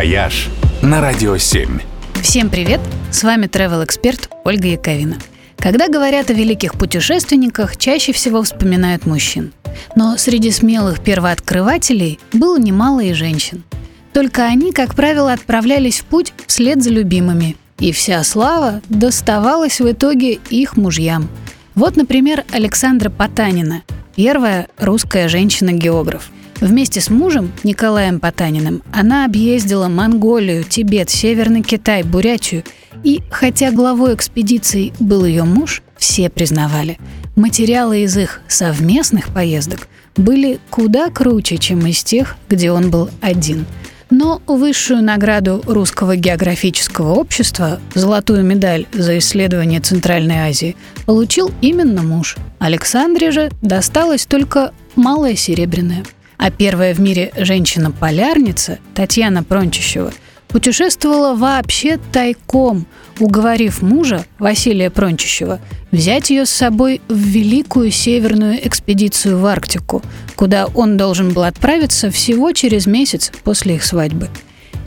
«Вояж» на Радио 7. Всем привет! С вами travel-эксперт Ольга Яковина. Когда говорят о великих путешественниках, чаще всего вспоминают мужчин. Но среди смелых первооткрывателей было немало и женщин. Только они, как правило, отправлялись в путь вслед за любимыми, и вся слава доставалась в итоге их мужьям. Вот, например, Александра Потанина, первая русская женщина-географ – Вместе с мужем Николаем Потаниным она объездила Монголию, Тибет, Северный Китай, Бурятию. И хотя главой экспедиции был ее муж, все признавали, материалы из их совместных поездок были куда круче, чем из тех, где он был один. Но высшую награду Русского географического общества, золотую медаль за исследование Центральной Азии, получил именно муж. Александре же досталась только малая серебряная – а первая в мире женщина-полярница, Татьяна Прончищева, путешествовала вообще тайком, уговорив мужа, Василия Прончищева, взять ее с собой в великую северную экспедицию в Арктику, куда он должен был отправиться всего через месяц после их свадьбы.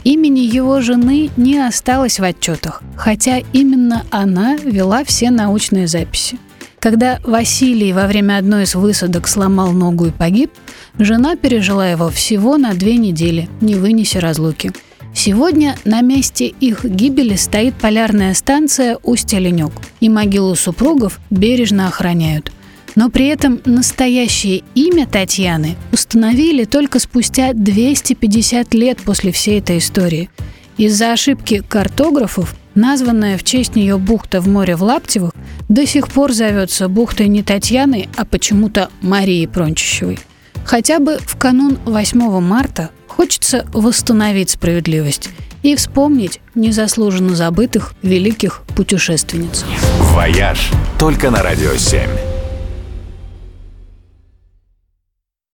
Имени его жены не осталось в отчетах, хотя именно она вела все научные записи. Когда Василий во время одной из высадок сломал ногу и погиб, жена пережила его всего на две недели, не вынеся разлуки. Сегодня на месте их гибели стоит полярная станция Усть-Оленек, и могилу супругов бережно охраняют. Но при этом настоящее имя Татьяны установили только спустя 250 лет после всей этой истории. Из-за ошибки картографов Названная в честь нее бухта в море в Лаптевых до сих пор зовется бухтой не Татьяны, а почему-то Марии Прончищевой. Хотя бы в канун 8 марта хочется восстановить справедливость и вспомнить незаслуженно забытых великих путешественниц. «Вояж» только на «Радио 7».